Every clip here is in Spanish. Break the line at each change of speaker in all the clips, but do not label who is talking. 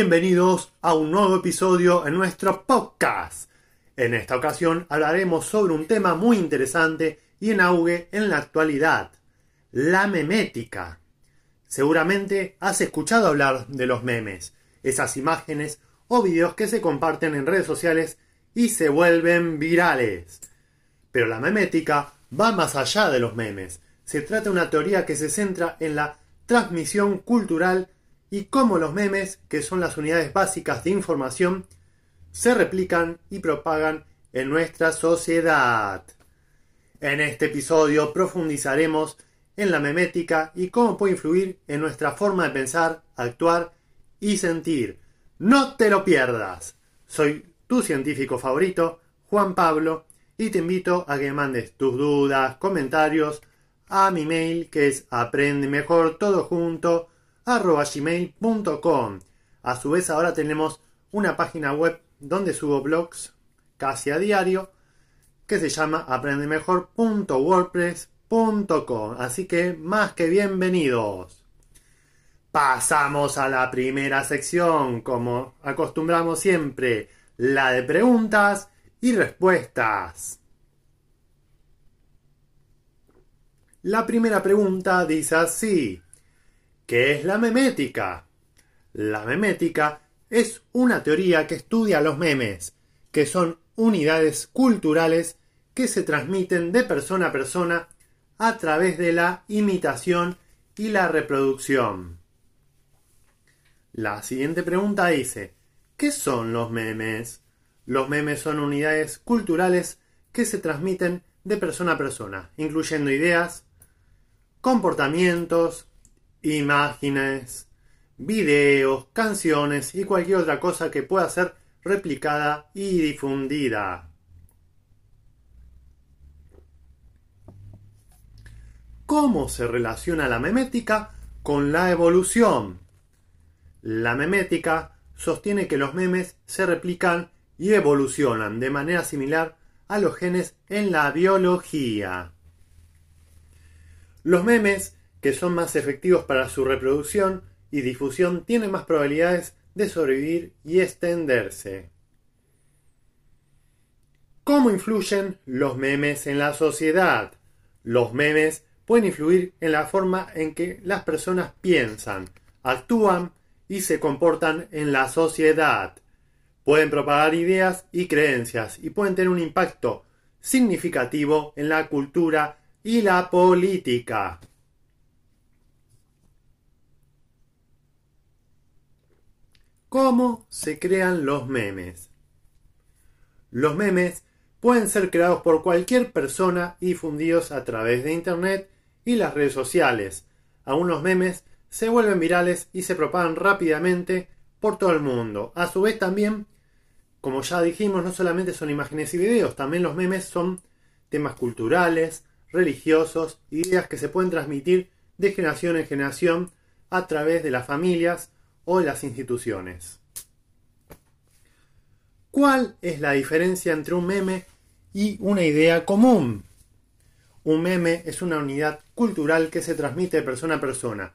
Bienvenidos a un nuevo episodio en nuestro podcast. En esta ocasión hablaremos sobre un tema muy interesante y en auge en la actualidad, la memética. Seguramente has escuchado hablar de los memes, esas imágenes o videos que se comparten en redes sociales y se vuelven virales. Pero la memética va más allá de los memes. Se trata de una teoría que se centra en la transmisión cultural y cómo los memes, que son las unidades básicas de información, se replican y propagan en nuestra sociedad. En este episodio profundizaremos en la memética y cómo puede influir en nuestra forma de pensar, actuar y sentir. No te lo pierdas. Soy tu científico favorito, Juan Pablo, y te invito a que mandes tus dudas, comentarios a mi mail que es aprende mejor todo junto arroba gmail.com. A su vez ahora tenemos una página web donde subo blogs casi a diario que se llama aprendemejor.wordpress.com. Así que más que bienvenidos. Pasamos a la primera sección, como acostumbramos siempre, la de preguntas y respuestas. La primera pregunta dice así. ¿Qué es la memética? La memética es una teoría que estudia los memes, que son unidades culturales que se transmiten de persona a persona a través de la imitación y la reproducción. La siguiente pregunta dice, ¿qué son los memes? Los memes son unidades culturales que se transmiten de persona a persona, incluyendo ideas, comportamientos, imágenes, videos, canciones y cualquier otra cosa que pueda ser replicada y difundida. ¿Cómo se relaciona la memética con la evolución? La memética sostiene que los memes se replican y evolucionan de manera similar a los genes en la biología. Los memes que son más efectivos para su reproducción y difusión tienen más probabilidades de sobrevivir y extenderse. ¿Cómo influyen los memes en la sociedad? Los memes pueden influir en la forma en que las personas piensan, actúan y se comportan en la sociedad. Pueden propagar ideas y creencias y pueden tener un impacto significativo en la cultura y la política. ¿Cómo se crean los memes? Los memes pueden ser creados por cualquier persona y difundidos a través de Internet y las redes sociales. Algunos memes se vuelven virales y se propagan rápidamente por todo el mundo. A su vez también, como ya dijimos, no solamente son imágenes y videos, también los memes son temas culturales, religiosos, ideas que se pueden transmitir de generación en generación a través de las familias o las instituciones. ¿Cuál es la diferencia entre un meme y una idea común? Un meme es una unidad cultural que se transmite de persona a persona,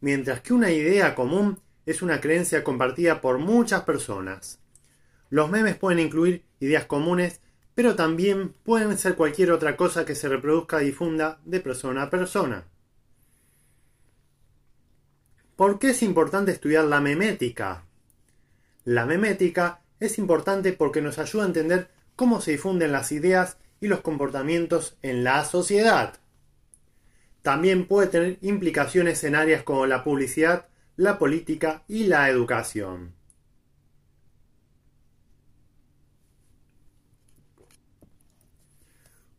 mientras que una idea común es una creencia compartida por muchas personas. Los memes pueden incluir ideas comunes, pero también pueden ser cualquier otra cosa que se reproduzca y difunda de persona a persona. ¿Por qué es importante estudiar la memética? La memética es importante porque nos ayuda a entender cómo se difunden las ideas y los comportamientos en la sociedad. También puede tener implicaciones en áreas como la publicidad, la política y la educación.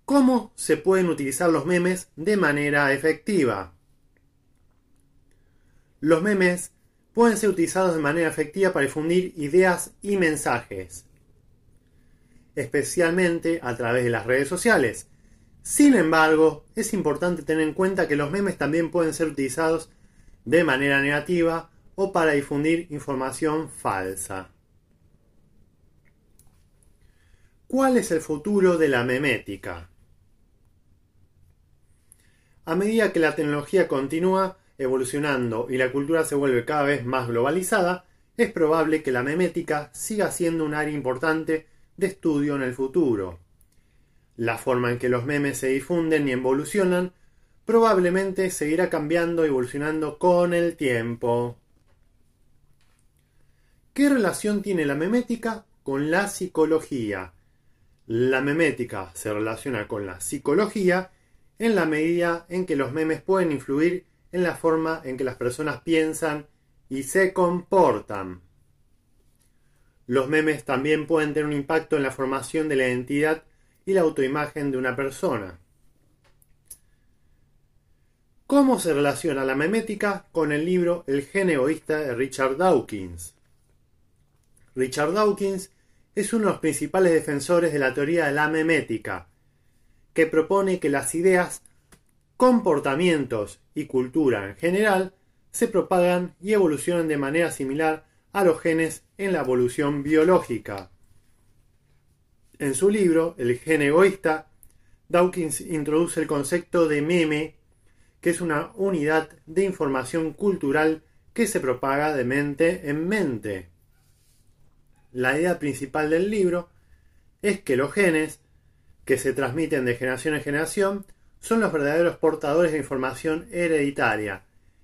¿Cómo se pueden utilizar los memes de manera efectiva? Los memes pueden ser utilizados de manera efectiva para difundir ideas y mensajes, especialmente a través de las redes sociales. Sin embargo, es importante tener en cuenta que los memes también pueden ser utilizados de manera negativa o para difundir información falsa. ¿Cuál es el futuro de la memética? A medida que la tecnología continúa evolucionando y la cultura se vuelve cada vez más globalizada, es probable que la memética siga siendo un área importante de estudio en el futuro. La forma en que los memes se difunden y evolucionan probablemente seguirá cambiando y evolucionando con el tiempo. ¿Qué relación tiene la memética con la psicología? La memética se relaciona con la psicología en la medida en que los memes pueden influir en la forma en que las personas piensan y se comportan. Los memes también pueden tener un impacto en la formación de la identidad y la autoimagen de una persona. ¿Cómo se relaciona la memética con el libro El gen egoísta de Richard Dawkins? Richard Dawkins es uno de los principales defensores de la teoría de la memética, que propone que las ideas, comportamientos y cultura en general se propagan y evolucionan de manera similar a los genes en la evolución biológica. En su libro, El gen egoísta, Dawkins introduce el concepto de meme, que es una unidad de información cultural que se propaga de mente en mente. La idea principal del libro es que los genes, que se transmiten de generación en generación, son los verdaderos portadores de información hereditaria,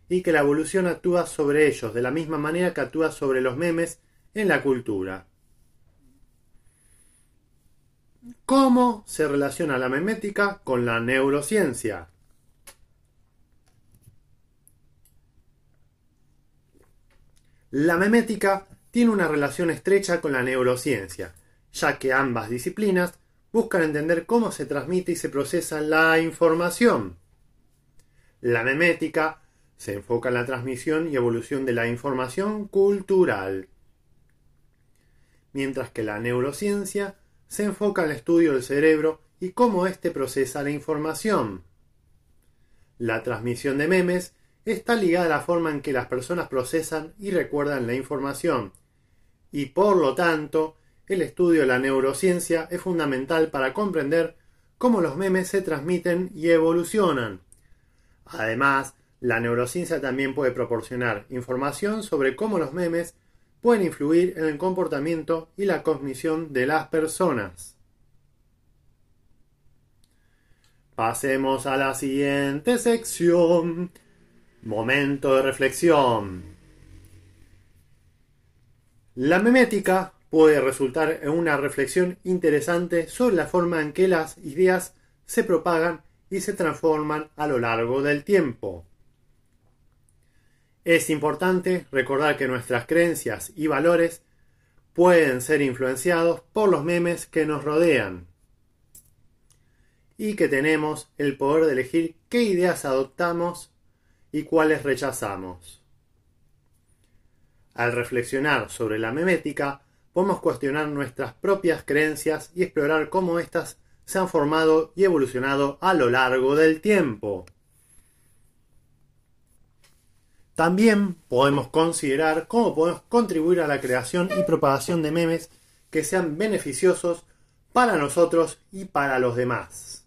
y que la evolución actúa sobre ellos de la misma manera que actúa sobre los memes en la cultura. ¿Cómo se relaciona la memética con la neurociencia? La memética tiene una relación estrecha con la neurociencia, ya que ambas disciplinas buscan entender cómo se transmite y se procesa la información. La memética se enfoca en la transmisión y evolución de la información cultural, mientras que la neurociencia se enfoca en el estudio del cerebro y cómo éste procesa la información. La transmisión de memes está ligada a la forma en que las personas procesan y recuerdan la información, y por lo tanto, el estudio de la neurociencia es fundamental para comprender cómo los memes se transmiten y evolucionan. Además, la neurociencia también puede proporcionar información sobre cómo los memes pueden influir en el comportamiento y la cognición de las personas. Pasemos a la siguiente sección. Momento de reflexión. La memética puede resultar en una reflexión interesante sobre la forma en que las ideas se propagan y se transforman a lo largo del tiempo. Es importante recordar que nuestras creencias y valores pueden ser influenciados por los memes que nos rodean y que tenemos el poder de elegir qué ideas adoptamos y cuáles rechazamos. Al reflexionar sobre la memética, podemos cuestionar nuestras propias creencias y explorar cómo éstas se han formado y evolucionado a lo largo del tiempo. También podemos considerar cómo podemos contribuir a la creación y propagación de memes que sean beneficiosos para nosotros y para los demás.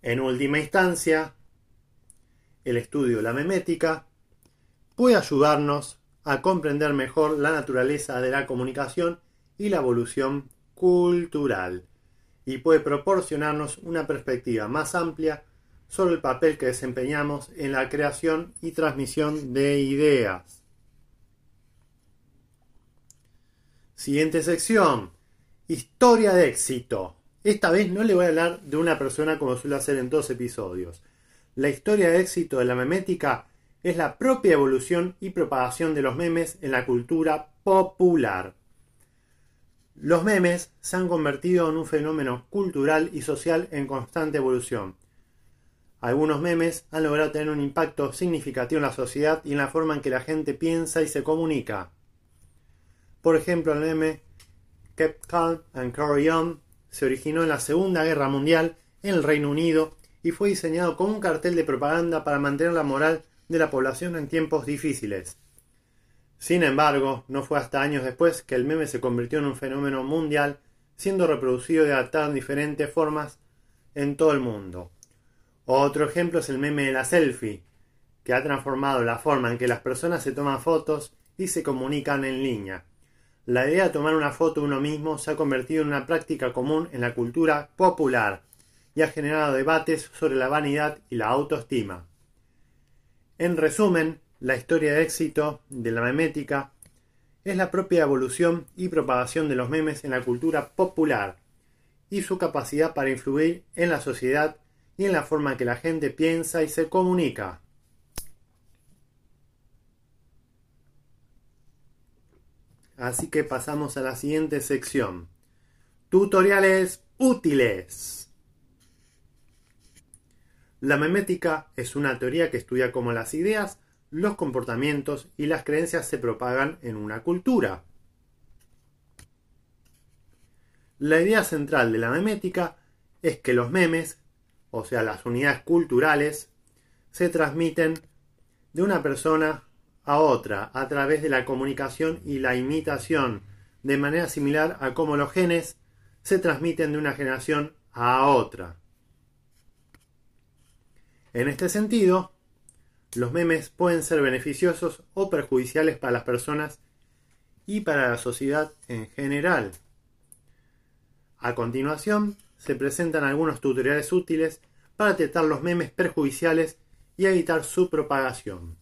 En última instancia, el estudio de la memética puede ayudarnos a comprender mejor la naturaleza de la comunicación y la evolución cultural y puede proporcionarnos una perspectiva más amplia sobre el papel que desempeñamos en la creación y transmisión de ideas. Siguiente sección. Historia de éxito. Esta vez no le voy a hablar de una persona como suele hacer en todos episodios. La historia de éxito de la memética es la propia evolución y propagación de los memes en la cultura popular. Los memes se han convertido en un fenómeno cultural y social en constante evolución. Algunos memes han logrado tener un impacto significativo en la sociedad y en la forma en que la gente piensa y se comunica. Por ejemplo, el meme Kept Calm and Carry On se originó en la Segunda Guerra Mundial en el Reino Unido y fue diseñado como un cartel de propaganda para mantener la moral de la población en tiempos difíciles. Sin embargo, no fue hasta años después que el meme se convirtió en un fenómeno mundial, siendo reproducido adaptado en diferentes formas en todo el mundo. Otro ejemplo es el meme de la selfie, que ha transformado la forma en que las personas se toman fotos y se comunican en línea. La idea de tomar una foto de uno mismo se ha convertido en una práctica común en la cultura popular y ha generado debates sobre la vanidad y la autoestima. En resumen, la historia de éxito de la memética es la propia evolución y propagación de los memes en la cultura popular y su capacidad para influir en la sociedad y en la forma que la gente piensa y se comunica. Así que pasamos a la siguiente sección. Tutoriales útiles. La memética es una teoría que estudia cómo las ideas, los comportamientos y las creencias se propagan en una cultura. La idea central de la memética es que los memes, o sea, las unidades culturales, se transmiten de una persona a otra a través de la comunicación y la imitación, de manera similar a cómo los genes se transmiten de una generación a otra. En este sentido, los memes pueden ser beneficiosos o perjudiciales para las personas y para la sociedad en general. A continuación, se presentan algunos tutoriales útiles para detectar los memes perjudiciales y evitar su propagación.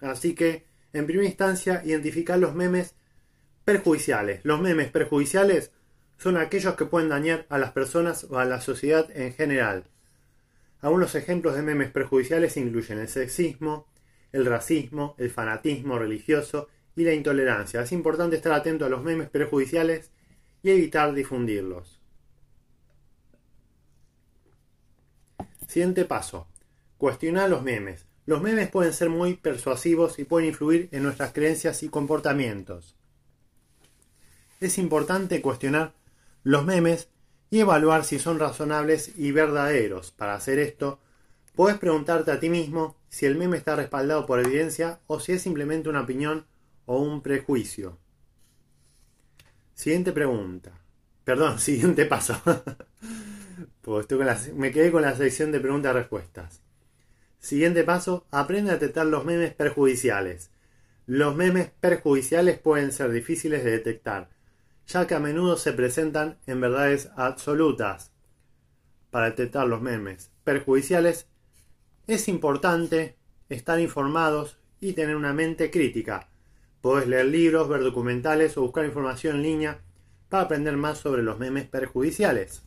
Así que, en primera instancia, identificar los memes perjudiciales. Los memes perjudiciales son aquellos que pueden dañar a las personas o a la sociedad en general. Algunos ejemplos de memes perjudiciales incluyen el sexismo, el racismo, el fanatismo religioso y la intolerancia. Es importante estar atento a los memes perjudiciales y evitar difundirlos. Siguiente paso. Cuestionar los memes. Los memes pueden ser muy persuasivos y pueden influir en nuestras creencias y comportamientos. Es importante cuestionar los memes y evaluar si son razonables y verdaderos. Para hacer esto, puedes preguntarte a ti mismo si el meme está respaldado por evidencia o si es simplemente una opinión o un prejuicio. Siguiente pregunta. Perdón, siguiente paso. pues me quedé con la sección de preguntas y respuestas. Siguiente paso, aprende a detectar los memes perjudiciales. Los memes perjudiciales pueden ser difíciles de detectar, ya que a menudo se presentan en verdades absolutas. Para detectar los memes perjudiciales, es importante estar informados y tener una mente crítica. Podés leer libros, ver documentales o buscar información en línea para aprender más sobre los memes perjudiciales.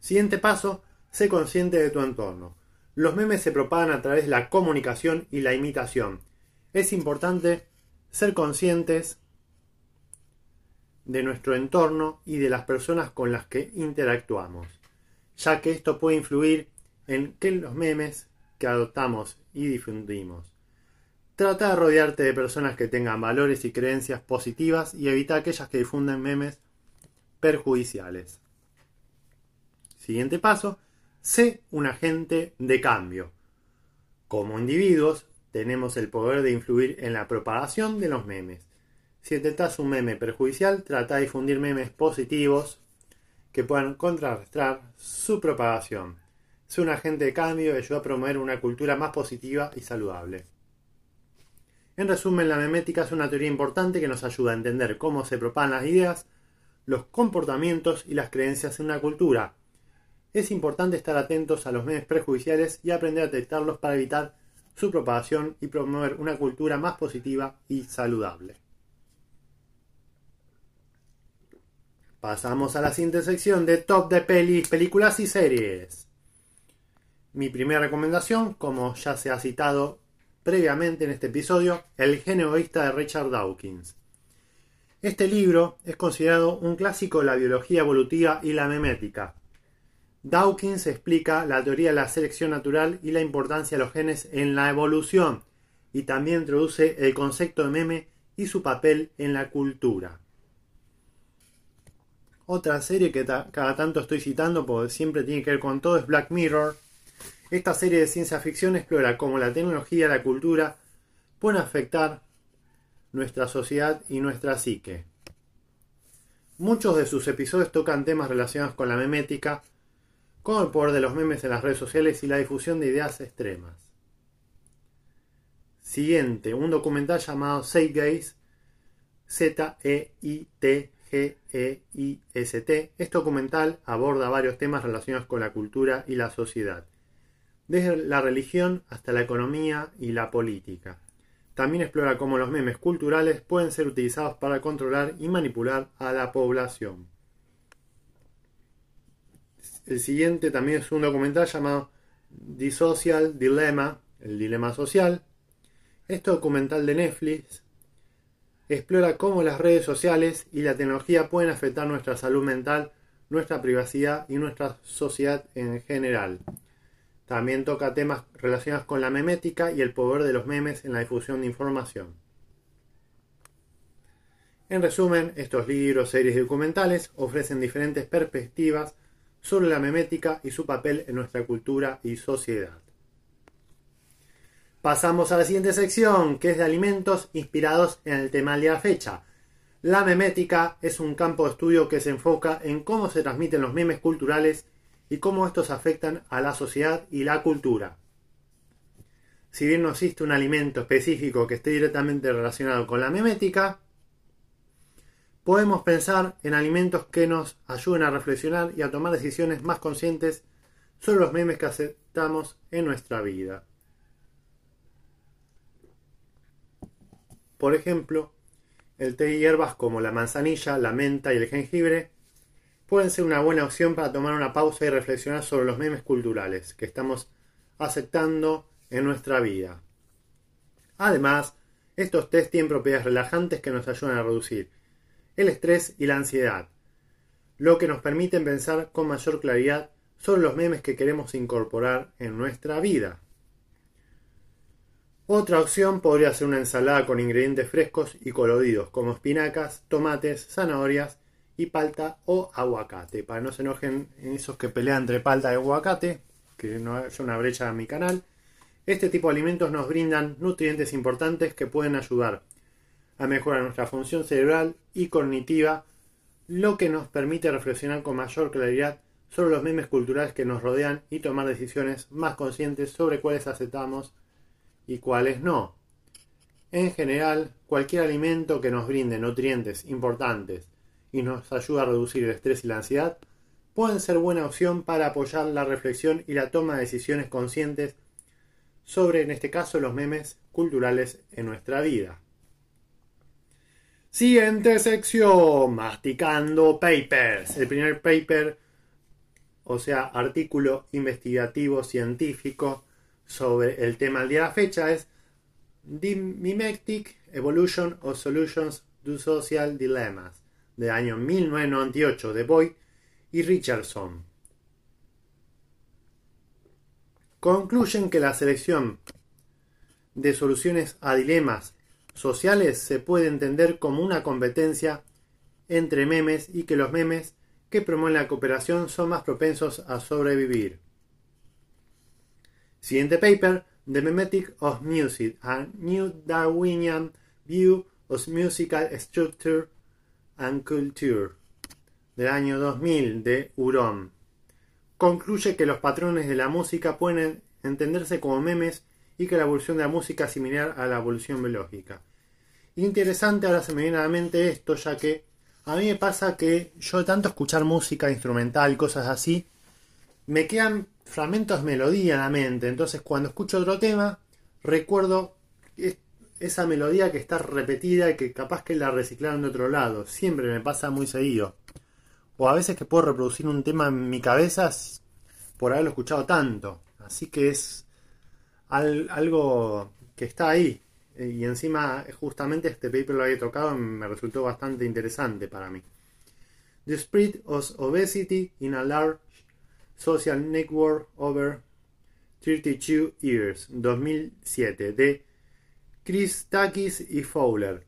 Siguiente paso, sé consciente de tu entorno. Los memes se propagan a través de la comunicación y la imitación. Es importante ser conscientes de nuestro entorno y de las personas con las que interactuamos, ya que esto puede influir en que los memes que adoptamos y difundimos. Trata de rodearte de personas que tengan valores y creencias positivas y evita aquellas que difunden memes perjudiciales. Siguiente paso, sé un agente de cambio. Como individuos, tenemos el poder de influir en la propagación de los memes. Si detectas un meme perjudicial, trata de difundir memes positivos que puedan contrarrestar su propagación. Sé un agente de cambio y ayuda a promover una cultura más positiva y saludable. En resumen, la memética es una teoría importante que nos ayuda a entender cómo se propagan las ideas, los comportamientos y las creencias en una cultura. Es importante estar atentos a los memes prejudiciales y aprender a detectarlos para evitar su propagación y promover una cultura más positiva y saludable. Pasamos a la siguiente sección de top de pelis, películas y series. Mi primera recomendación, como ya se ha citado previamente en este episodio, El gen egoísta de Richard Dawkins. Este libro es considerado un clásico de la biología evolutiva y la memética. Dawkins explica la teoría de la selección natural y la importancia de los genes en la evolución y también introduce el concepto de meme y su papel en la cultura. Otra serie que cada tanto estoy citando porque siempre tiene que ver con todo es Black Mirror. Esta serie de ciencia ficción explora cómo la tecnología y la cultura pueden afectar nuestra sociedad y nuestra psique. Muchos de sus episodios tocan temas relacionados con la memética, con el poder de los memes en las redes sociales y la difusión de ideas extremas. Siguiente, un documental llamado Zeitgeist, Z-E-I-T-G-E-I-S-T. Este documental aborda varios temas relacionados con la cultura y la sociedad, desde la religión hasta la economía y la política. También explora cómo los memes culturales pueden ser utilizados para controlar y manipular a la población. El siguiente también es un documental llamado The Social Dilemma, el dilema social. Este documental de Netflix explora cómo las redes sociales y la tecnología pueden afectar nuestra salud mental, nuestra privacidad y nuestra sociedad en general. También toca temas relacionados con la memética y el poder de los memes en la difusión de información. En resumen, estos libros, series y documentales ofrecen diferentes perspectivas sobre la memética y su papel en nuestra cultura y sociedad. Pasamos a la siguiente sección, que es de alimentos inspirados en el tema de la fecha. La memética es un campo de estudio que se enfoca en cómo se transmiten los memes culturales y cómo estos afectan a la sociedad y la cultura. Si bien no existe un alimento específico que esté directamente relacionado con la memética, podemos pensar en alimentos que nos ayuden a reflexionar y a tomar decisiones más conscientes sobre los memes que aceptamos en nuestra vida. Por ejemplo, el té y hierbas como la manzanilla, la menta y el jengibre pueden ser una buena opción para tomar una pausa y reflexionar sobre los memes culturales que estamos aceptando en nuestra vida. Además, estos test tienen propiedades relajantes que nos ayudan a reducir el estrés y la ansiedad, lo que nos permite pensar con mayor claridad sobre los memes que queremos incorporar en nuestra vida. Otra opción podría ser una ensalada con ingredientes frescos y coloridos como espinacas, tomates, zanahorias y palta o aguacate. Para no se enojen esos que pelean entre palta y aguacate, que no haya una brecha en mi canal. Este tipo de alimentos nos brindan nutrientes importantes que pueden ayudar a mejorar nuestra función cerebral y cognitiva, lo que nos permite reflexionar con mayor claridad sobre los memes culturales que nos rodean y tomar decisiones más conscientes sobre cuáles aceptamos y cuáles no. En general, cualquier alimento que nos brinde nutrientes importantes y nos ayuda a reducir el estrés y la ansiedad pueden ser buena opción para apoyar la reflexión y la toma de decisiones conscientes sobre, en este caso, los memes culturales en nuestra vida. Siguiente sección, masticando papers. El primer paper, o sea, artículo investigativo científico sobre el tema al día de la fecha es The Mimetic Evolution of Solutions to Social Dilemmas, de año 1998, de Boyd y Richardson. Concluyen que la selección de soluciones a dilemas sociales se puede entender como una competencia entre memes y que los memes que promueven la cooperación son más propensos a sobrevivir. Siguiente paper, The Memetic of Music, a New Darwinian View of Musical Structure and Culture, del año 2000, de Huron. Concluye que los patrones de la música pueden entenderse como memes y que la evolución de la música es similar a la evolución biológica. Interesante, ahora se me viene a la mente esto, ya que a mí me pasa que yo tanto escuchar música instrumental, cosas así, me quedan fragmentos melodía en la mente. Entonces cuando escucho otro tema, recuerdo esa melodía que está repetida y que capaz que la reciclaron de otro lado. Siempre me pasa muy seguido. O a veces que puedo reproducir un tema en mi cabeza por haberlo escuchado tanto. Así que es algo que está ahí. Y encima justamente este paper lo había tocado me resultó bastante interesante para mí. The spread of obesity in a large Social Network Over 32 Years, 2007, de Chris Takis y Fowler.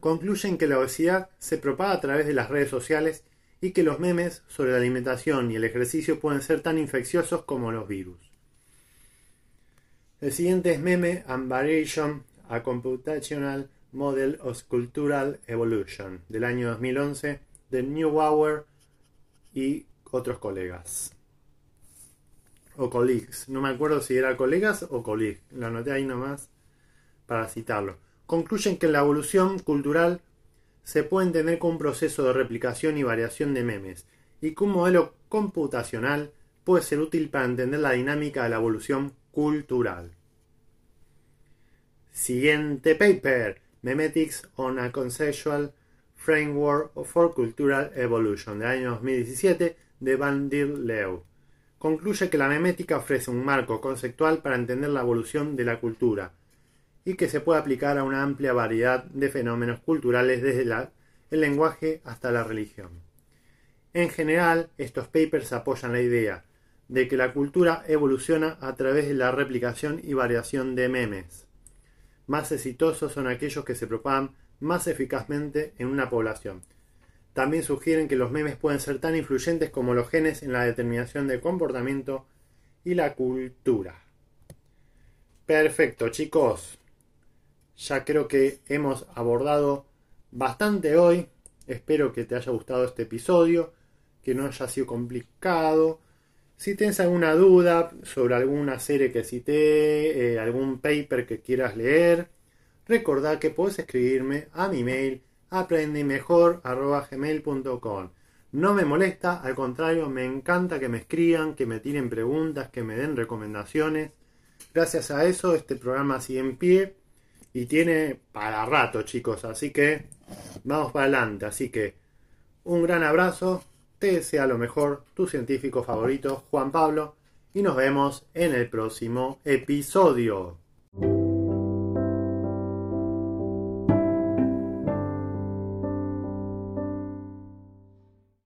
Concluyen que la obesidad se propaga a través de las redes sociales y que los memes sobre la alimentación y el ejercicio pueden ser tan infecciosos como los virus. El siguiente es Meme and Variation, a Computational Model of Cultural Evolution, del año 2011, de Neubauer y otros colegas. O colleagues, no me acuerdo si era colegas o colleagues, lo anoté ahí nomás para citarlo. Concluyen que la evolución cultural se puede entender como un proceso de replicación y variación de memes, y que un modelo computacional puede ser útil para entender la dinámica de la evolución cultural. Siguiente paper, Memetics on a Conceptual Framework for Cultural Evolution, del año 2017, de Van der Leeuw. Concluye que la memética ofrece un marco conceptual para entender la evolución de la cultura, y que se puede aplicar a una amplia variedad de fenómenos culturales desde el lenguaje hasta la religión. En general, estos papers apoyan la idea de que la cultura evoluciona a través de la replicación y variación de memes. Más exitosos son aquellos que se propagan más eficazmente en una población. También sugieren que los memes pueden ser tan influyentes como los genes en la determinación del comportamiento y la cultura. Perfecto, chicos ya creo que hemos abordado bastante hoy. Espero que te haya gustado este episodio, que no haya sido complicado. Si tienes alguna duda sobre alguna serie que cité, eh, algún paper que quieras leer, recordad que puedes escribirme a mi mail aprendimejor.gmail.com No me molesta, al contrario, me encanta que me escriban, que me tiren preguntas, que me den recomendaciones. Gracias a eso este programa sigue en pie y tiene para rato, chicos. Así que vamos para adelante. Así que un gran abrazo. Te desea lo mejor tu científico favorito, Juan Pablo. Y nos vemos en el próximo episodio.